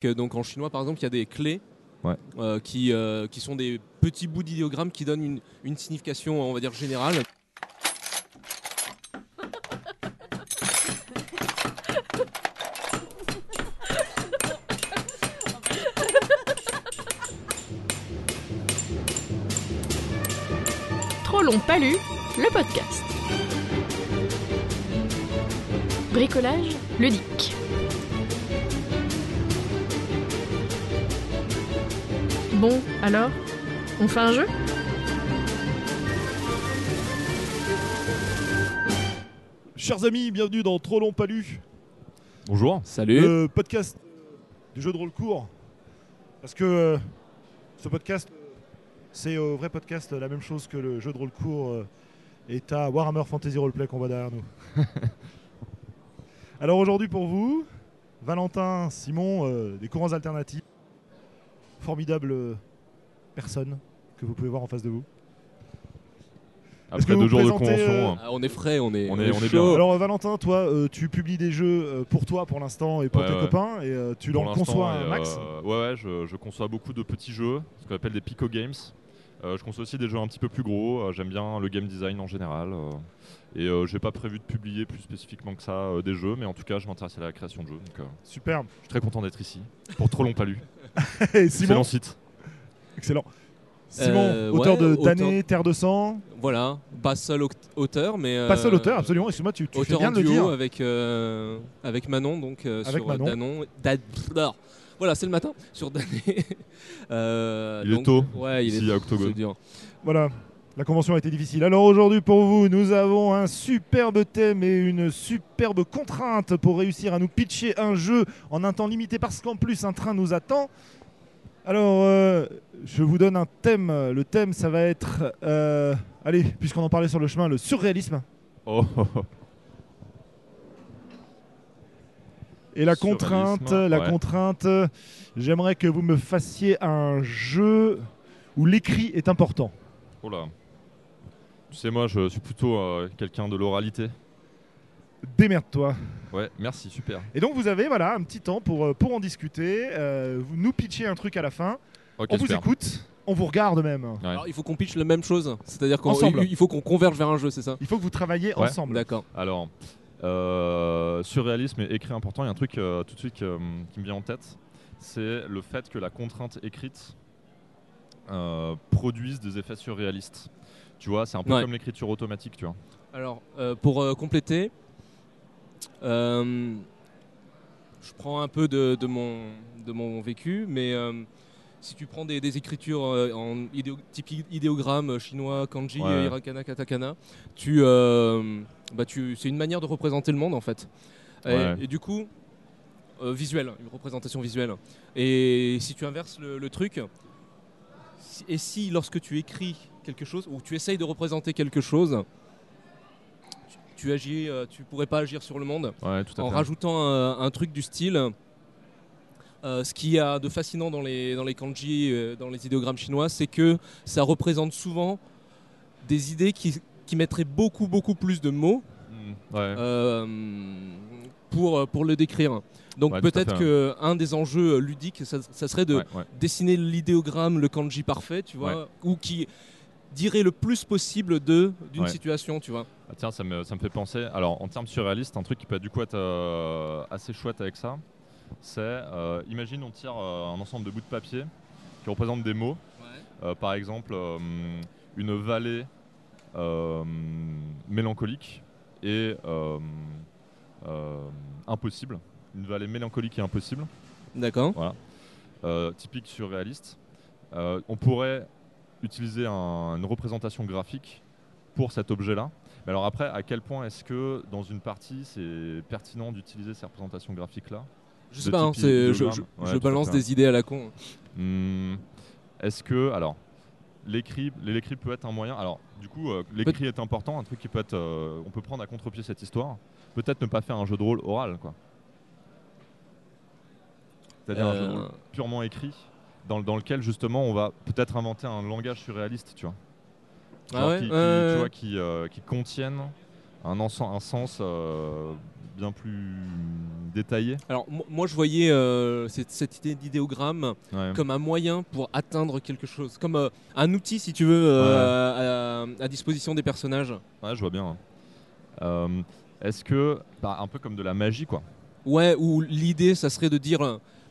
Que Donc en chinois, par exemple, il y a des clés Ouais. euh, qui, euh, qui sont des petits bouts d'idéogrammes qui donnent une, une signification, on va dire, générale. Trop long pas lu, le podcast. Bricolage ludique. Bon, alors, on fait un jeu? Chers amis, bienvenue dans Trop long pas lu, Bonjour. Salut le podcast du jeu de rôle court. Parce que euh, ce podcast, c'est au vrai podcast la même chose que le jeu de rôle court euh, est à Warhammer Fantasy Roleplay qu'on voit derrière nous. Alors aujourd'hui pour vous, Valentin, Simon, euh, des courants alternatifs, formidables euh, personnes que vous pouvez voir en face de vous. Après vous deux jours de présentez, convention, Ah, On est frais, on est, On est- on est chaud. bien. Alors euh, Valentin, toi, euh, tu publies des jeux euh, pour toi pour l'instant et pour Ouais, tes ouais. copains et euh, tu pour l'instant, conçois un max. euh, ouais, ouais, je, je conçois beaucoup de petits jeux, ce qu'on appelle des Pico Games. Euh, je conçois aussi des jeux un petit peu plus gros. euh, J'aime bien le game design en général. euh, et euh, j'ai pas prévu de publier plus spécifiquement que ça euh, des jeux, mais en tout cas, je m'intéresse à la création de jeux. Donc, euh, Superbe. je suis très content d'être ici. Pour trop long pas lu. Et Excellent Simon, site. excellent. Simon, Euh, auteur ouais, de auteur- d'années, Terre de sang, Voilà, pas seul aut- auteur, mais. euh, pas seul auteur, absolument. Excuse-moi, tu, tu fais Auteur bien en de le duo dire. avec, euh, avec Manon, donc euh, Avec sur Manon. Danon. Da- voilà, c'est le matin sur Dané. Euh, Il est tôt, Ouais, il ici est à Octogone. dur. Voilà. La convention a été difficile. Alors aujourd'hui pour vous, nous avons un superbe thème et une superbe contrainte pour réussir à nous pitcher un jeu en un temps limité parce qu'en plus un train nous attend. Alors euh, je vous donne un thème. Le thème ça va être, euh, allez, puisqu'on en parlait sur le chemin, le surréalisme. Oh, oh, oh. Et la contrainte, la contrainte, j'aimerais que vous me fassiez un jeu où l'écrit est important. Oh là. Tu sais, moi, je suis plutôt euh, quelqu'un de l'oralité. Démerde-toi. Ouais, merci, super. Et donc vous avez voilà un petit temps pour, euh, pour en discuter. euh, vous nous pitchez un truc à la fin. Ok, on vous super. écoute. On vous regarde même. Ouais. Alors, il faut qu'on pitch la même chose, c'est-à-dire qu'il Ensemble. il faut qu'on converge vers un jeu, c'est ça Il faut que vous travailliez Ouais. ensemble. D'accord. Alors, euh, surréalisme et écrit important, il y a un truc euh, tout de suite euh, qui me vient en tête, c'est le fait que la contrainte écrite euh, produise des effets surréalistes. Tu vois, c'est un peu Ouais. comme l'écriture automatique, tu vois. Alors, euh, pour euh, compléter, euh, je prends un peu de, de mon, de mon vécu, mais si tu prends des, des écritures en idéo, type idéogramme chinois, kanji, Ouais. hiragana, katakana, tu, bah tu, c'est une manière de représenter le monde en fait. Et, Ouais. et du coup, visuel, une représentation visuelle. Et si tu inverses le, le truc, et si lorsque tu écris quelque chose ou tu essayes de représenter quelque chose, tu, tu agis, euh, tu pourrais pas agir sur le monde Ouais, tout à en fait. rajoutant un, un truc du style. euh, ce qu'il y a de fascinant dans les, dans les kanji, euh, dans les idéogrammes chinois, c'est que ça représente souvent des idées qui, qui mettraient beaucoup, beaucoup plus de mots ouais. euh, pour, euh, pour le décrire. Donc Ouais, peut-être qu'un des enjeux euh, ludiques, ça, ça serait de dessiner l'idéogramme, le kanji parfait, tu vois, ou qui dirait le plus possible de d'une Ouais. situation, tu vois. Ah, tiens, ça me, ça me fait penser. Alors, en termes surréalistes, un truc qui peut du coup être euh, assez chouette avec ça, c'est euh, imagine on tire euh, un ensemble de bouts de papier qui représentent des mots. Par exemple, une vallée mélancolique et euh, euh, impossible. Une vallée mélancolique et impossible, D'accord. euh, typique surréaliste. On pourrait utiliser un- une représentation graphique pour cet objet-là. Mais alors après, à quel point est-ce que dans une partie, c'est pertinent d'utiliser ces représentations graphiques-là Je sais pas, hein, je, Ouais, balance des idées à la con. Hmm, Est-ce que, alors, l'écrit, l'écrit peut être un moyen. Alors, du coup, euh, l'écrit est important, un truc qui peut être, euh, on peut prendre à contre-pied cette histoire. Peut-être ne pas faire un jeu de rôle oral, quoi. C'est-à-dire un jeu de Euh. rôle purement écrit, dans, dans lequel justement on va peut-être inventer un langage surréaliste, tu vois. Ah ouais qui, qui- Ouais, ouais, tu ouais. vois, qui, euh, qui contiennent un, ense- un sens euh, bien plus détaillé. Alors mo- moi je voyais euh, cette, cette idée d'idéogramme Ouais. comme un moyen pour atteindre quelque chose, comme euh, un outil si tu veux euh, à, à disposition des personnages. Ouais, je vois bien. Euh, Est-ce que, bah, un peu comme de la magie, quoi. Ouais, où l'idée ça serait de dire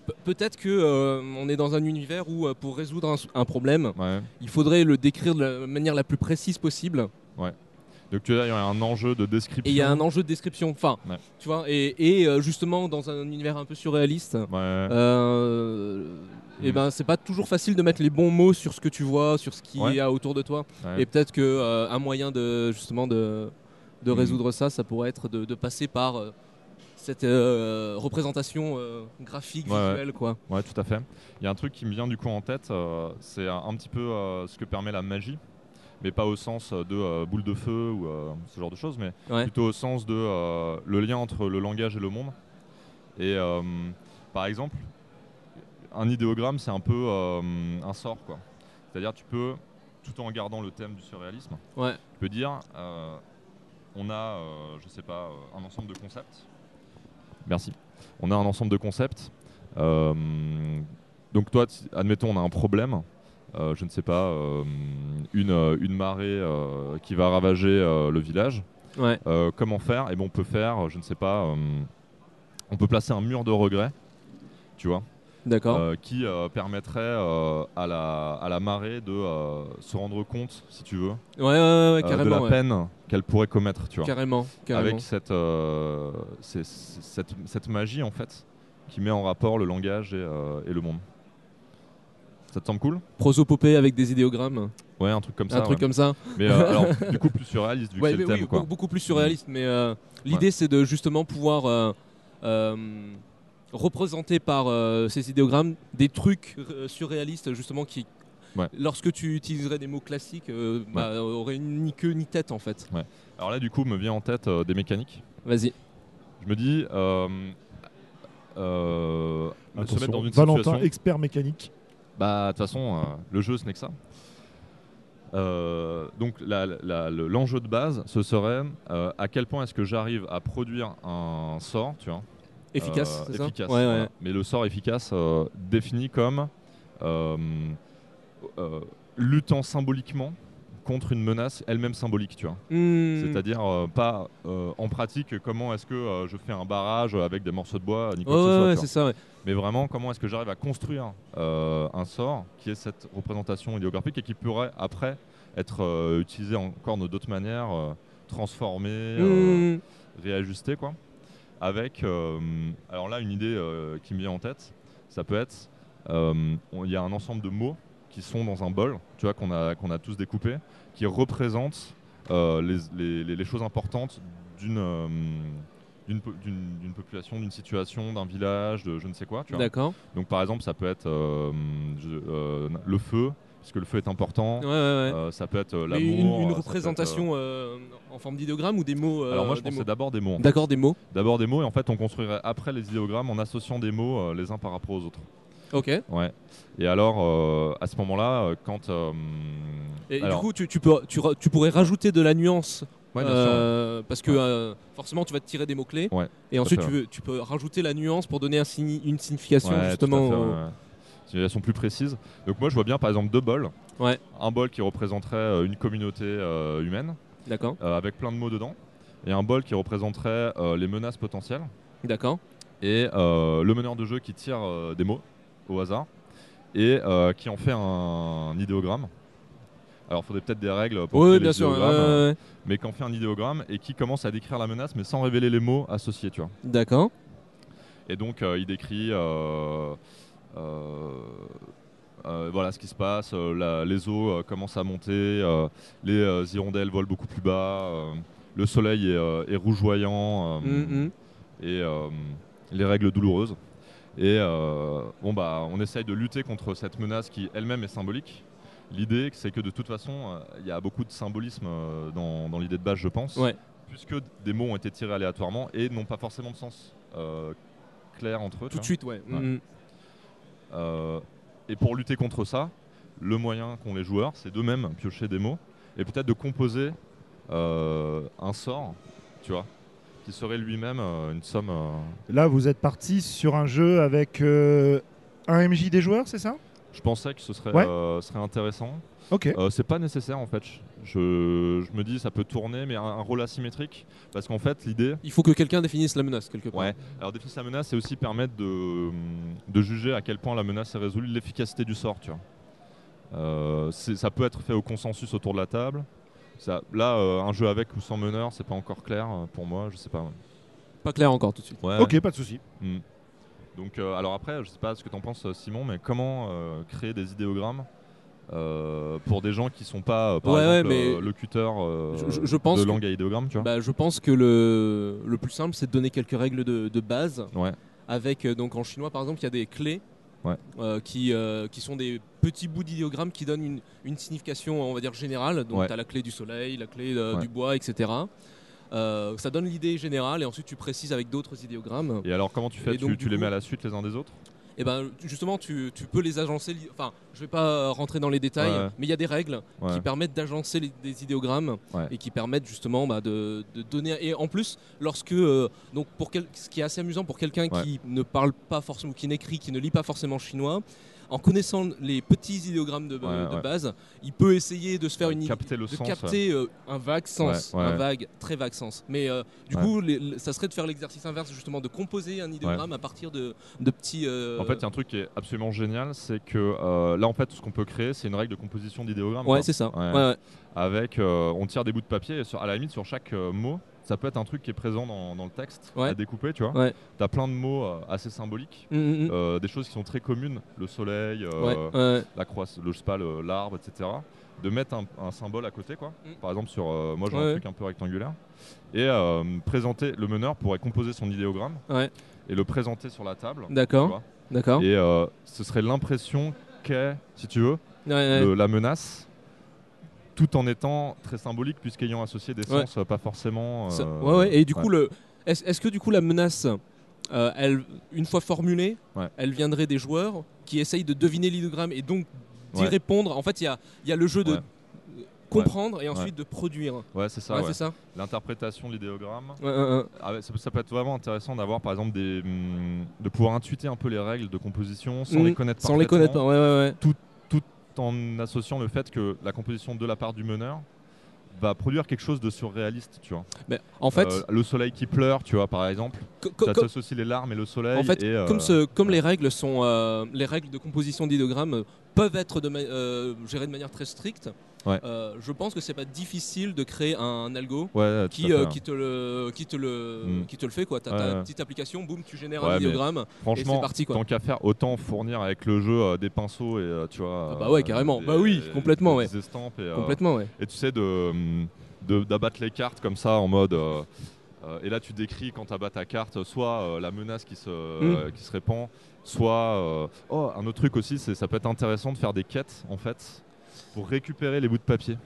pe- peut-être que on est dans un univers où pour résoudre un, problème, Ouais. il faudrait le décrire de la manière la plus précise possible. Donc tu vois, il y a un enjeu de description. Et il y a un enjeu de description. Enfin, Ouais. tu vois, et, et, euh, justement dans un univers un peu surréaliste. Ouais. Euh, et Mm. ben c'est pas toujours facile de mettre les bons mots sur ce que tu vois, sur ce qu'il Ouais. y a autour de toi. Et peut-être que euh, un moyen de justement de, de Mm. résoudre ça, ça pourrait être de, de passer par euh, cette euh, représentation euh, graphique Ouais, ouais. visuelle quoi. Ouais, tout à fait. Il y a un truc qui me vient du coup en tête, euh, c'est un, un petit peu ce que permet la magie, mais pas au sens de euh, boule de feu ou euh, ce genre de choses, mais Ouais. plutôt au sens de euh, le lien entre le langage et le monde. Et euh, par exemple, un idéogramme, c'est un peu euh, un sort, quoi. C'est-à-dire, tu peux, tout en gardant le thème du surréalisme, Ouais. tu peux dire, euh, on a, euh, je sais pas, euh, un ensemble de concepts. Merci. On a un ensemble de concepts. Euh, donc toi, admettons, on a un problème. Euh, je ne sais pas, euh, une, euh, une marée qui va ravager le village. Ouais. Comment faire? Et bon, on peut faire, je ne sais pas, on peut placer un mur de regret, tu vois, euh, qui euh, permettrait euh, à, la, à la marée de se rendre compte, si tu veux, ouais, ouais, ouais, euh, de carrément. la peine qu'elle pourrait commettre, tu vois Carrément, carrément. avec cette, cette, cette magie en fait qui met en rapport le langage et, et le monde. Ça te semble cool Prosopopée avec des idéogrammes, Ouais, un truc comme ça. un truc ouais. comme ça. Mais euh, alors, du coup, plus surréaliste vu Ouais, que c'est le oui, thème. Quoi. be- beaucoup plus surréaliste. Mais euh, l'idée, c'est de justement pouvoir euh, euh, représenter par euh, ces idéogrammes des trucs euh, surréalistes, justement, qui, Ouais. lorsque tu utiliserais des mots classiques, euh, bah, auraient ni queue ni tête, en fait. Alors là, du coup, me vient en tête euh, des mécaniques. Vas-y. Je me dis, euh, euh, se Attention, mettre dans une Valentin, situation. expert mécanique. Bah, de toute façon, euh, le jeu, ce n'est que ça. Euh, donc, l'enjeu de base, ce serait euh, à quel point est-ce que j'arrive à produire un sort, tu vois, Efficace, Euh, c'est ça efficace, Ouais, ouais. voilà. Mais le sort efficace euh, défini comme euh, euh, luttant symboliquement contre une menace elle-même symbolique, tu vois. Hmm. C'est-à-dire euh, pas euh, en pratique comment est-ce que euh, je fais un barrage avec des morceaux de bois, ni quoi que ce soit, ouais, ça, ouais. Mais vraiment comment est-ce que j'arrive à construire euh, un sort qui est cette représentation idéographique et qui pourrait après être euh, utilisé encore de d'autres manières, euh, transformé, Hmm. réajusté quoi. Avec, alors là, une idée qui me vient en tête, ça peut être, il y a un ensemble de mots qui sont dans un bol, tu vois, qu'on a, qu'on a tous découpés, qui représentent euh, les, les- les- les choses importantes d'une euh, d'une po- d'une- d'une population, d'une situation, d'un village, de je ne sais quoi. D'accord. Donc par exemple, ça peut être euh, je- euh, le feu, puisque le feu est important. Ouais, ouais, ouais. Euh, ça peut être euh, l'amour. une, représentation euh, en forme d'idéogramme ou des mots Alors moi, je pensais d'abord des mots. D'accord, des mots. D'abord des mots et en fait on construirait après les idéogrammes en associant des mots les uns par rapport aux autres. Ok. Ouais. Et alors à ce moment-là, quand Et alors, du coup, tu, tu peux, tu, tu pourrais rajouter de la nuance. Ouais, bien sûr. euh, parce que euh, forcément, tu vas te tirer des mots-clés. Ouais, et ensuite, tu, veux, tu peux rajouter la nuance pour donner un signi- une signification, Ouais, justement. fait. Signification plus précise. Donc moi je vois bien par exemple deux bols. Un bol qui représenterait euh, une communauté euh, humaine D'accord, euh, avec plein de mots dedans. Et un bol qui représenterait euh, les menaces potentielles. d'accord. Et euh, le meneur de jeu qui tire euh, des mots au hasard et euh, qui en fait un, idéogramme. Alors il faudrait peut-être des règles pour Oui, bien les sûr. ouais. mais qui en fait un idéogramme et qui commence à décrire la menace mais sans révéler les mots associés, tu vois. D'accord. Et donc euh, il décrit euh, euh, euh, voilà ce qui se passe, euh, la- les eaux euh, commencent à monter, euh, les euh, hirondelles volent beaucoup plus bas, euh, le soleil est, euh, est rougeoyant euh, Mhm. et euh, les règles douloureuses. Et euh, bon bah on essaye de lutter contre cette menace qui elle-même est symbolique. L'idée c'est que de toute façon euh, il y a beaucoup de symbolisme euh, dans, dans l'idée de base je pense, Ouais. puisque des mots ont été tirés aléatoirement et n'ont pas forcément de sens euh, clair entre eux. Tout de suite, ouais. Ouais. Euh, et pour lutter contre ça, le moyen qu'ont les joueurs, c'est d'eux-mêmes piocher des mots et peut-être de composer euh, un sort, tu vois, qui qui serait lui-même euh, une somme. euh, Là, vous êtes parti sur un jeu avec euh, un MJ des joueurs, c'est ça? Je pensais que ce serait, Ouais. euh, serait intéressant. Ok. Euh, c'est pas nécessaire en fait. Je, je me dis ça peut tourner, mais un, un rôle asymétrique. Parce qu'en fait, l'idée. Il faut que quelqu'un définisse la menace quelque part. Ouais. Alors définir la menace, c'est aussi permettre de, de juger à quel point la menace est résolue, l'efficacité du sort, tu vois. Euh, ça peut être fait au consensus autour de la table. Ça, là, euh, un jeu avec ou sans meneur, c'est pas encore clair pour moi, je sais pas. Pas clair encore tout de suite. Ouais. Ok, pas de souci. Mm. Donc, euh, alors après, je sais pas ce que t'en penses, euh, Simon, mais comment euh, créer des idéogrammes euh, pour des gens qui sont pas, par Ouais, ouais, exemple, mais locuteurs euh, je- je- je pense de que- langue à idéogramme, tu vois Bah, je pense que le, le plus simple, c'est de donner quelques règles de, de base. Ouais. Avec, donc en chinois par exemple, il y a des clés euh, qui, qui sont des petits bouts d'idéogrammes qui donnent une, une signification, on va dire, générale. Donc tu as la clé du soleil, la clé du bois, etc. Euh, ça donne l'idée générale et ensuite tu précises avec d'autres idéogrammes. Et alors, comment tu fais donc, Tu, les mets à la suite les uns des autres Et ben justement, tu, tu peux les agencer. Enfin, je vais pas rentrer dans les détails, Ouais. mais il y a des règles Ouais. qui permettent d'agencer des idéogrammes Ouais. et qui permettent justement bah, de, de donner. Et en plus, lorsque euh, donc pour quel- ce qui est assez amusant pour quelqu'un qui ne parle pas forcément, ou qui n'écrit, qui ne lit pas forcément chinois. En connaissant les petits idéogrammes de, Ouais, de ouais. base, il peut essayer de se faire une idée, Capter le de sens. capter euh, un vague sens, Ouais, un vague, très vague sens. Mais euh, du coup, les- ça serait de faire l'exercice inverse justement, de composer un idéogramme à partir de, de petits. euh, En fait, il y a un truc qui est absolument génial, c'est que là, en fait, tout ce qu'on peut créer, c'est une règle de composition d'idéogramme. ouais, c'est ça. Avec, on tire des bouts de papier, et sur- à la limite, sur chaque mot, ça peut être un truc qui est présent dans, dans le texte, Ouais. à découper, tu vois. Ouais. T'as plein de mots euh, assez symboliques, Mm, mm, mm. euh, des choses qui sont très communes, le soleil, euh, Ouais, la croissance, le je sais pas, le- l'arbre, etc. De mettre un, un symbole à côté, quoi. Mm. Par exemple, sur, moi j'ai un truc un peu rectangulaire, et présenter, le meneur pourrait composer son idéogramme et le présenter sur la table. D'accord. D'accord. Et ce serait l'impression qu'est, si tu veux, le- la menace, tout en étant très symbolique, puisqu'ayant associé des Ouais. sens euh, pas forcément. Ça- euh, ouais, ouais. Et du ouais. coup, le, est-ce, est-ce que du coup la menace, euh, elle, une fois formulée, Ouais. elle viendrait des joueurs qui essayent de deviner l'idéogramme et donc d'y Ouais. répondre? En fait, il y y a le jeu de Ouais. comprendre et ensuite de produire. Ouais, c'est ça. Ouais, ouais. c'est ça. L'interprétation de l'idéogramme. Ouais, ouais, ouais. Ah ouais, ça, peut- ça peut être vraiment intéressant d'avoir, par exemple, des, hum, de pouvoir intuiter un peu les règles de composition sans Mm. les connaître Sans les connaître parfaitement, Ouais, ouais, en associant le fait que la composition de la part du meneur va produire quelque chose de surréaliste, tu vois. Mais en fait, Euh, le soleil qui pleure, tu vois, par exemple. Ça t'associe les larmes et le soleil. en fait, et, euh, comme, ce- comme les règles sont, euh, les règles de composition d'idéogrammes euh, peuvent être de gérées de manière très stricte. Ouais. euh, je pense que c'est pas difficile de créer un algo Ouais, qui, euh, ouais. qui te le qui te le Mm. qui te le fait quoi t'as Ouais, ta ouais. petite application boum tu génères un mais idéogramme et Franchement, c'est parti quoi tant qu'à faire, autant fournir avec le jeu euh, des pinceaux et tu vois. Ah bah ouais, carrément. des- Bah oui, complètement, des estampes et, complètement ouais et tu sais de hum, de- d'abattre les cartes comme ça en mode. et là, tu décris quand tu abatts ta carte, soit la menace qui se, Mm. qui se répand, soit. euh, oh, un autre truc aussi, c'est ça peut être intéressant de faire des quêtes en fait pour récupérer les bouts de papier.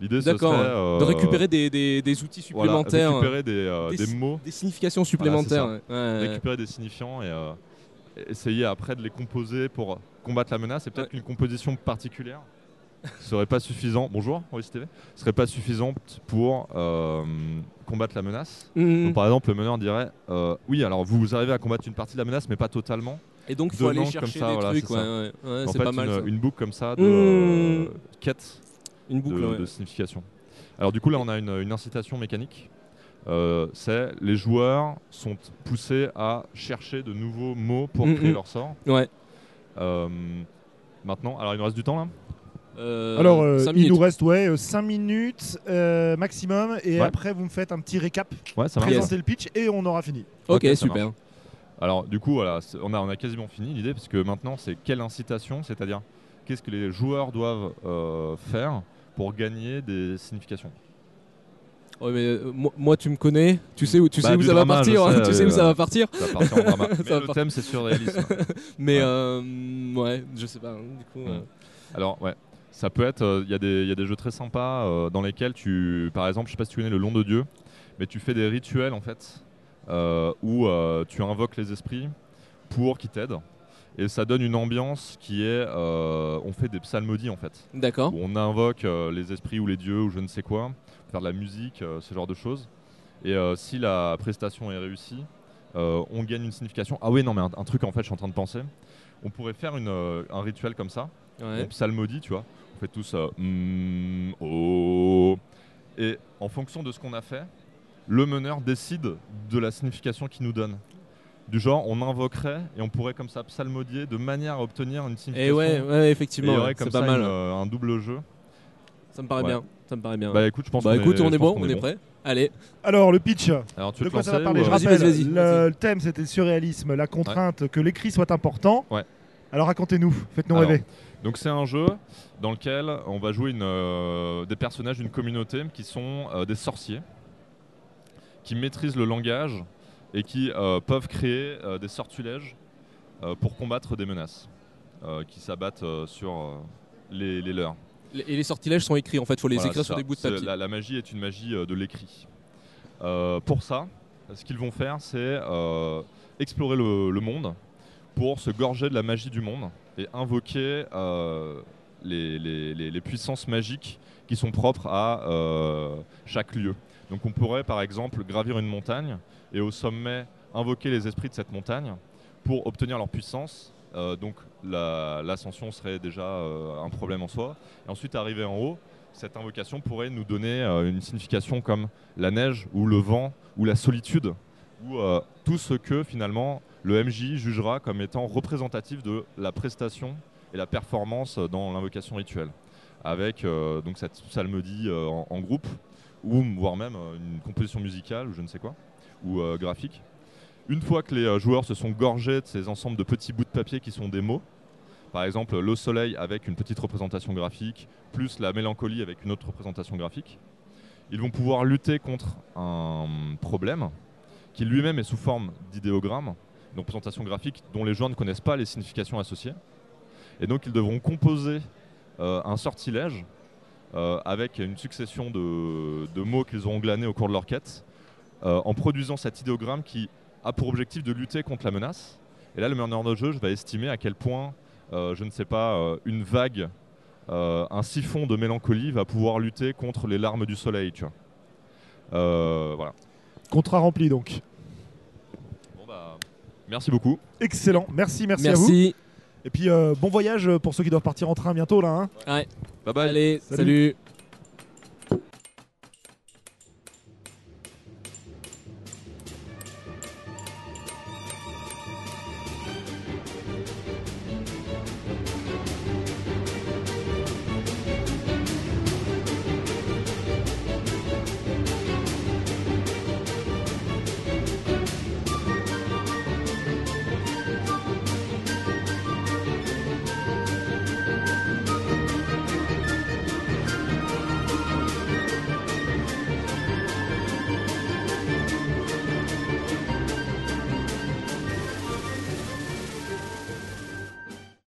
L'idée, ce d'accord serait. ouais. euh, de récupérer des, des, des outils voilà, supplémentaires récupérer des, euh, Des mots des significations supplémentaires ça. ouais. Ouais, ouais. récupérer des signifiants et euh, essayer après de les composer pour combattre la menace. Et peut-être qu'une composition particulière serait pas suffisant. Bonjour, oui TV. Serait pas suffisante pour combattre la menace. Donc, par exemple, le meneur dirait oui, alors vous arrivez à combattre une partie de la menace, mais pas totalement. Et donc il faut aller chercher ça, des voilà, trucs c'est ouais, ça. ouais. Ouais, en fait, pas mal une, ça. une boucle comme ça de Mmh. euh, quête une de, boucle ouais. de signification. Alors du coup là on a une, une incitation mécanique. Euh, c'est les joueurs sont poussés à chercher de nouveaux mots pour Mm, créer mm. leur sort. Ouais. Euh, maintenant, alors il nous reste du temps là? Euh, Alors, euh, cinq il minutes. nous reste ouais, 5 minutes euh, maximum. Et Ouais. après, vous me faites un petit récap, Ouais, ça marche. présenter le pitch et on aura fini. ok super Alors du coup voilà, on a, on a quasiment fini l'idée parce que maintenant c'est quelle incitation, c'est-à-dire qu'est-ce que les joueurs doivent euh, faire pour gagner des significations? Ouais, mais, euh, moi, moi, tu me connais tu sais où tu Bah, sais où du ça drama, va partir hein, tu sais euh, où ça va partir Ça va partir en drama. Mais Ça va le thème c'est surréalisme. mais Ouais. euh, ouais je sais pas hein, du coup euh, Alors ouais, ça peut être, il y, a des- y a des jeux très sympas euh, dans lesquels tu, par exemple, je sais pas si tu connais le long de Dieu, mais tu fais des rituels en fait, euh, où euh, tu invoques les esprits pour qu'ils t'aident. Et ça donne une ambiance qui est, euh, on fait des psalmodies en fait, d'accord on invoque euh, les esprits ou les dieux ou je ne sais quoi, faire de la musique, euh, ce genre de choses. Et euh, si la prestation est réussie, euh, on gagne une signification. Ah oui, non, mais un, un truc en fait, je suis en train de penser. On pourrait faire une, euh, un rituel comme ça. Ouais. On psalmodie, tu vois. On fait tous euh, mm, oh. Et en fonction de ce qu'on a fait, le meneur décide de la signification qu'il nous donne. Du genre, on invoquerait et on pourrait comme ça psalmodier de manière à obtenir une Et signification. ouais, ouais, Et il effectivement, y ouais, aurait comme c'est ça pas mal. une, euh, un double jeu. Ça me paraît Ouais. bien. Ça me paraît bien. Bah écoute, je pense Bah écoute, on est bon, on est bon. prêt. Allez. Alors, le pitch. Alors tu De veux quoi ça va parler ou, Je euh, Vas-y, rappelle, vas-y, vas-y, le, thème c'était le surréalisme, la contrainte que l'écrit soit important. Ouais. Alors racontez-nous, faites-nous rêver. Donc c'est un jeu dans lequel on va jouer une, euh, des personnages d'une communauté qui sont euh, des sorciers, qui maîtrisent le langage et qui euh, peuvent créer euh, des sortilèges euh, pour combattre des menaces qui s'abattent sur les, les leurs. Et les sortilèges sont écrits en fait, faut les Voilà, écrire sur ça. des bouts de papier. La, la magie est une magie de l'écrit. Pour ça, ce qu'ils vont faire, c'est explorer le, le monde pour se gorger de la magie du monde et invoquer euh, les, les- les- les puissances magiques qui sont propres à euh, chaque lieu. Donc on pourrait par exemple gravir une montagne et au sommet invoquer les esprits de cette montagne pour obtenir leur puissance. Euh, donc la- l'ascension serait déjà euh, un problème en soi. Et ensuite arriver en haut, cette invocation pourrait nous donner euh, une signification comme la neige ou le vent ou la solitude ou tout ce que finalement le MJ jugera comme étant représentatif de la prestation et la performance dans l'invocation rituelle avec donc cette psalmodie en groupe ou voire même euh, une composition musicale ou je ne sais quoi ou euh, graphique. Une fois que les euh, joueurs se sont gorgés de ces ensembles de petits bouts de papier qui sont des mots, par exemple le soleil avec une petite représentation graphique, plus la mélancolie avec une autre représentation graphique, ils vont pouvoir lutter contre un problème qui lui-même est sous forme d'idéogramme, une représentation graphique dont les joueurs ne connaissent pas les significations associées. Et donc ils devront composer un sortilège avec une succession de, de mots qu'ils auront glanés au cours de leur quête, euh, en produisant cet idéogramme qui a pour objectif de lutter contre la menace. Et là, le meneur de jeu va estimer à quel point, euh, je ne sais pas, euh, une vague, euh, un siphon de mélancolie va pouvoir lutter contre les larmes du soleil. Tu vois. Euh, voilà. Contrat rempli donc. Bon, bah, merci beaucoup. Excellent, merci, merci, à vous. Et puis euh, bon voyage pour ceux qui doivent partir en train bientôt là. hein. Ouais. Bye bye. Allez, Salut. salut.